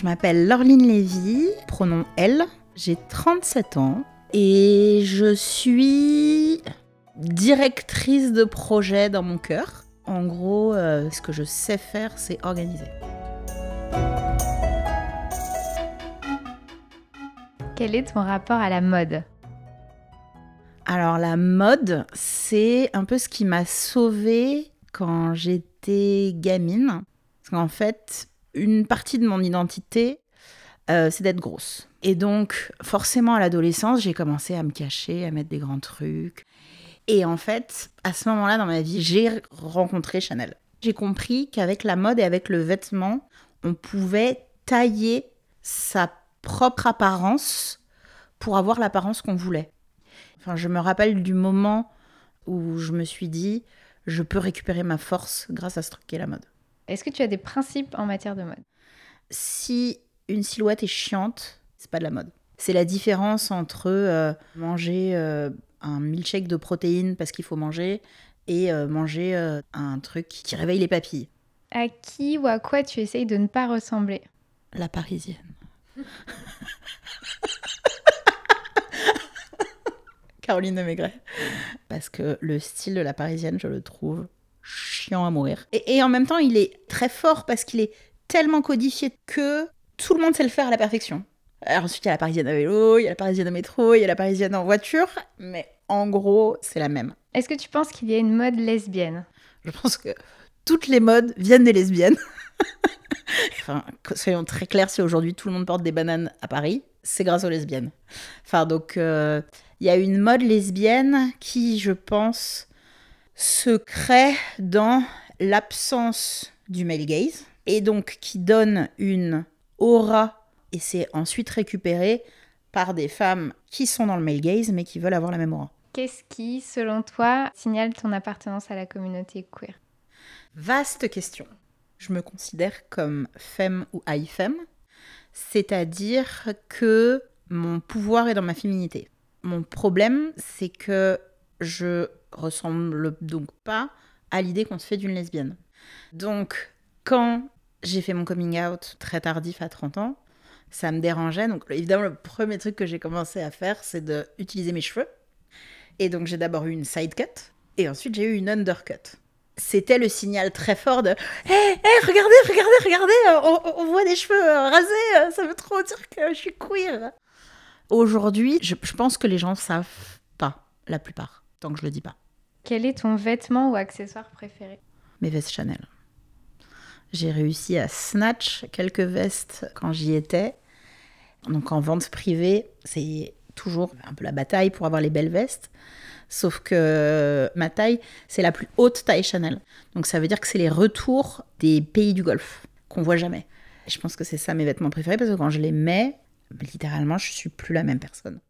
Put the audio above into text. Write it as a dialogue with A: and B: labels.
A: Je m'appelle Laureline Lévy, pronom elle. J'ai 37 ans et je suis directrice de projet dans mon cœur. En gros, euh, ce que je sais faire, c'est organiser.
B: Quel est ton rapport à la mode?
A: Alors la mode, c'est un peu ce qui m'a sauvée quand j'étais gamine. Parce qu'en fait, une partie de mon identité, euh, c'est d'être grosse. Et donc, forcément, à l'adolescence, j'ai commencé à me cacher, à mettre des grands trucs. Et en fait, à ce moment-là dans ma vie, j'ai rencontré Chanel. J'ai compris qu'avec la mode et avec le vêtement, on pouvait tailler sa propre apparence pour avoir l'apparence qu'on voulait. Enfin, je me rappelle du moment où je me suis dit, je peux récupérer ma force grâce à ce truc qu'est la mode.
B: Est-ce que tu as des principes en matière de mode?
A: Si une silhouette est chiante, c'est pas de la mode. C'est la différence entre euh, manger euh, un milkshake de protéines parce qu'il faut manger et euh, manger un truc qui réveille les papilles.
B: À qui ou à quoi tu essayes de ne pas ressembler?
A: La parisienne. Caroline de Maigret. Parce que le style de la parisienne, je le trouve chiant à mourir. Et, et en même temps, il est très fort parce qu'il est tellement codifié que tout le monde sait le faire à la perfection. Alors ensuite, il y a la parisienne à vélo, il y a la parisienne au métro, il y a la parisienne en voiture, mais en gros, c'est la même.
B: Est-ce que tu penses qu'il y a une mode lesbienne?
A: Je pense que toutes les modes viennent des lesbiennes. enfin, soyons très clairs, si aujourd'hui tout le monde porte des bananes à Paris, c'est grâce aux lesbiennes. Enfin, donc, euh, il y a une mode lesbienne qui, je pense, se crée dans l'absence du male gaze et donc qui donne une aura et c'est ensuite récupéré par des femmes qui sont dans le male gaze mais qui veulent avoir la même aura.
B: Qu'est-ce qui, selon toi, signale ton appartenance à la communauté queer?
A: Vaste question. Je me considère comme femme ou high femme, c'est-à-dire que mon pouvoir est dans ma féminité. Mon problème, c'est que je ressemble donc pas à l'idée qu'on se fait d'une lesbienne. Donc, quand j'ai fait mon coming out très tardif à 30 ans, ça me dérangeait. Donc, évidemment, le premier truc que j'ai commencé à faire, c'est d'utiliser mes cheveux. Et donc, j'ai d'abord eu une side cut et ensuite, j'ai eu une undercut. C'était le signal très fort de Hé, hé, regardez, regardez, regardez, on, voit des cheveux euh, rasés, euh, ça veut trop dire que je suis queer. Aujourd'hui, je, je pense que les gens savent pas, la plupart, tant que je le dis pas.
B: Quel est ton vêtement ou accessoire préféré?
A: Mes vestes Chanel. J'ai réussi à snatch quelques vestes quand j'y étais. Donc en vente privée, c'est toujours un peu la bataille pour avoir les belles vestes. Sauf que ma taille, c'est la plus haute taille Chanel. Donc ça veut dire que c'est les retours des pays du Golfe qu'on voit jamais. Et je pense que c'est ça mes vêtements préférés parce que quand je les mets, littéralement, je suis plus la même personne.